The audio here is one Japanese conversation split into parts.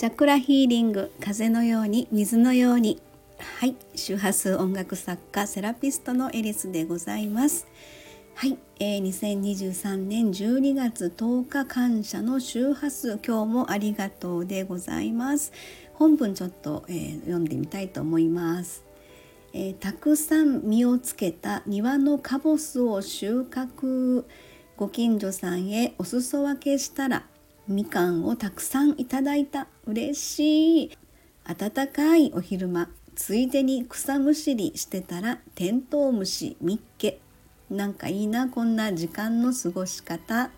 チャクラヒーリング風のように水のように。はい周波数音楽作家セラピストのエリスでございます。はい、えー、2023年12月10日感謝の周波数今日もありがとうでございます。本文ちょっと、えー、読んでみたいと思います。えー、たくさん実をつけた庭のカボスを収穫。ご近所さんへお裾分けしたらみかんをたくさんいただいた。嬉しい。暖かいお昼間ついでに草むしりしてたらテントウムシみっけ。なんかいいなこんな時間の過ごし方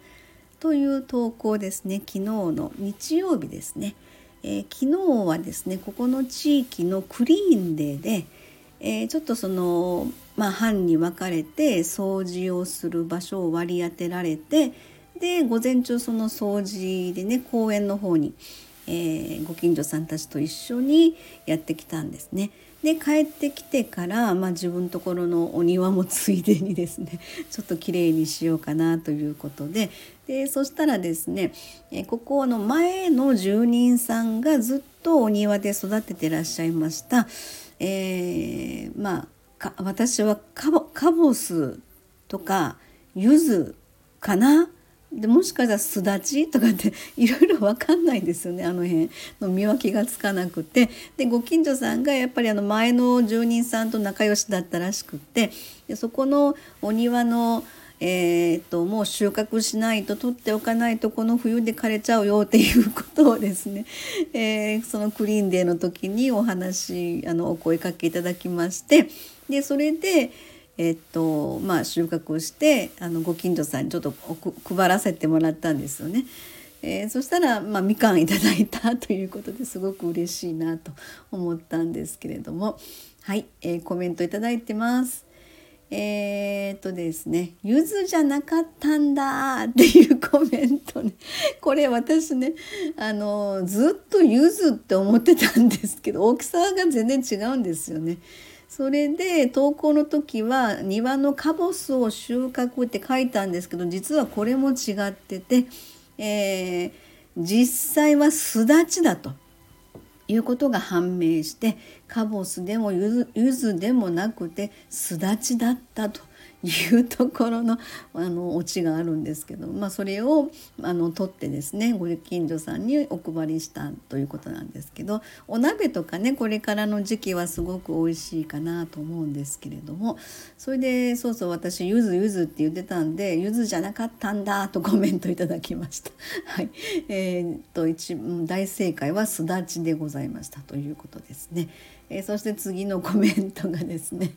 という投稿ですね。昨日の日曜日ですね、えー、昨日はですねここの地域のクリーンデーで、えー、ちょっとそのまあ班に分かれて掃除をする場所を割り当てられてで午前中その掃除でね公園の方に、えー、ご近所さんたちと一緒にやってきたんですね。で帰ってきてから、まあ、自分のところのお庭もついでにですね ちょっときれいにしようかなということででそしたらですねえここの前の住人さんがずっとお庭で育ててらっしゃいました、えー、まあ私はカボカボスとか柚子かなでもしかしたらすだち？とかって いろいろ分かんないんですよねあの辺。の見分けがつかなくて。でご近所さんがやっぱりあの前の住人さんと仲良しだったらしくって。でそこのお庭のえーと、もう収穫しないと取っておかないとこの冬で枯れちゃうよっていうことをですね、えー、そのクリーンデーの時にお話あのお声かけいただきまして。でそれでえっとまあ、収穫をしてあのご近所さんにちょっと配らせてもらったんですよね。えー、そしたら、まあ、みかんいただいたということですごく嬉しいなと思ったんですけれどもはい、えー、コメントいただいてます。えー、っとですね「ゆずじゃなかったんだ」っていうコメントねこれ私ねあのずっとゆずって思ってたんですけど大きさが全然違うんですよね。それで投稿の時は庭のカボスを収穫って書いたんですけど実はこれも違ってて、えー、実際はすだちだと。いうことが判明してカボスでもゆずでもなくてすだちだったと。いうところのあのオチがあるんですけど、まあ、それをあの取ってですねご近所さんにお配りしたということなんですけどお鍋とかねこれからの時期はすごく美味しいかなと思うんですけれどもそれでそうそう私ゆずゆずって言ってたんでゆずじゃなかったんだとコメントいただきました。はい、えー、っと一大正解はすだちでございましたということですね。えー、そして次のコメントがですね、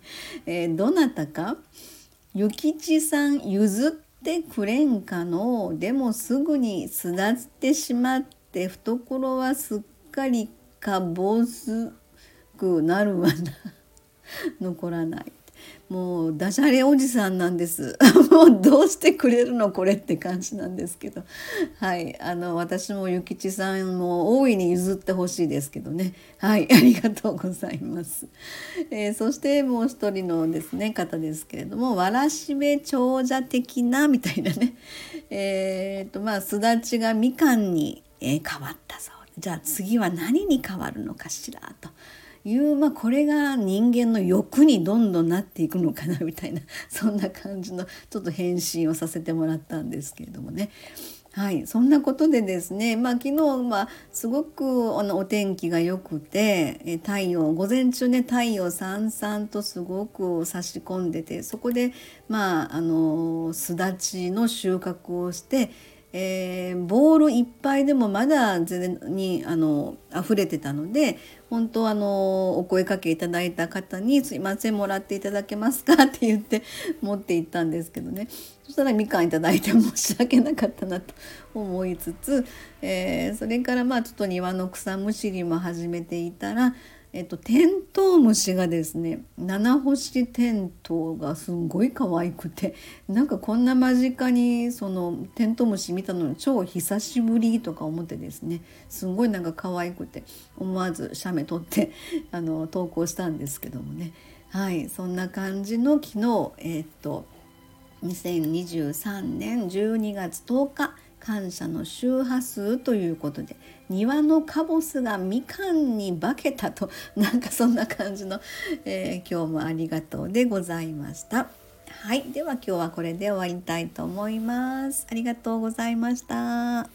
えー、どなたか？諭吉さん譲ってくれんかのでもすぐに巣立ってしまって懐はすっかりかぼすくなるわな。残らない。もうダジャレおじさんなんです。もうどうしてくれるのこれって感じなんですけど。はい。あの私も諭吉さんも大いに譲ってほしいですけどね。はい。ありがとうございます、えー、そしてもう一人のですね方ですけれどもわらしべ長者的なみたいなね。えー、とまあすだちがみかんに、えー、変わったそう。じゃあ次は何に変わるのかしらと。いう、まあ、これが人間の欲にどんどんなっていくのかなみたいな そんな感じのちょっと返信をさせてもらったんですけれどもね。はい、そんなことでですね、まあ、昨日はすごくあのお天気が良くてえ太陽午前中ね太陽さんさんとすごく差し込んでてそこでまああのすだちの収穫をしてえー、ボールいっぱいでもまだ全然にあの溢れてたので本当あのお声かけいただいた方に「すいませんもらっていただけますか?」って言って持って行ったんですけどねそしたらみかんいただいて申し訳なかったなと思いつつ、えー、それからまあちょっと庭の草むしりも始めていたらえっと、テントウムシがですね七星テントウがすんごい可愛くてなんかこんな間近にそのテントウムシ見たの超久しぶりとか思ってですねすんごいなんか可愛くて思わず写メ撮って あの投稿したんですけどもね。はいそんな感じの昨日えっと2023年12月10日感謝の周波数ということで庭のカボスがみかんに化けたとなんかそんな感じの、えー、今日もありがとうでございました。はい、では今日はこれで終わりたいと思います。ありがとうございました。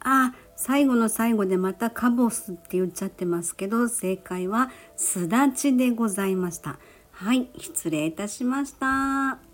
あ、最後の最後でまたカボスって言っちゃってますけど、正解はすだちでございました。はい、失礼いたしました。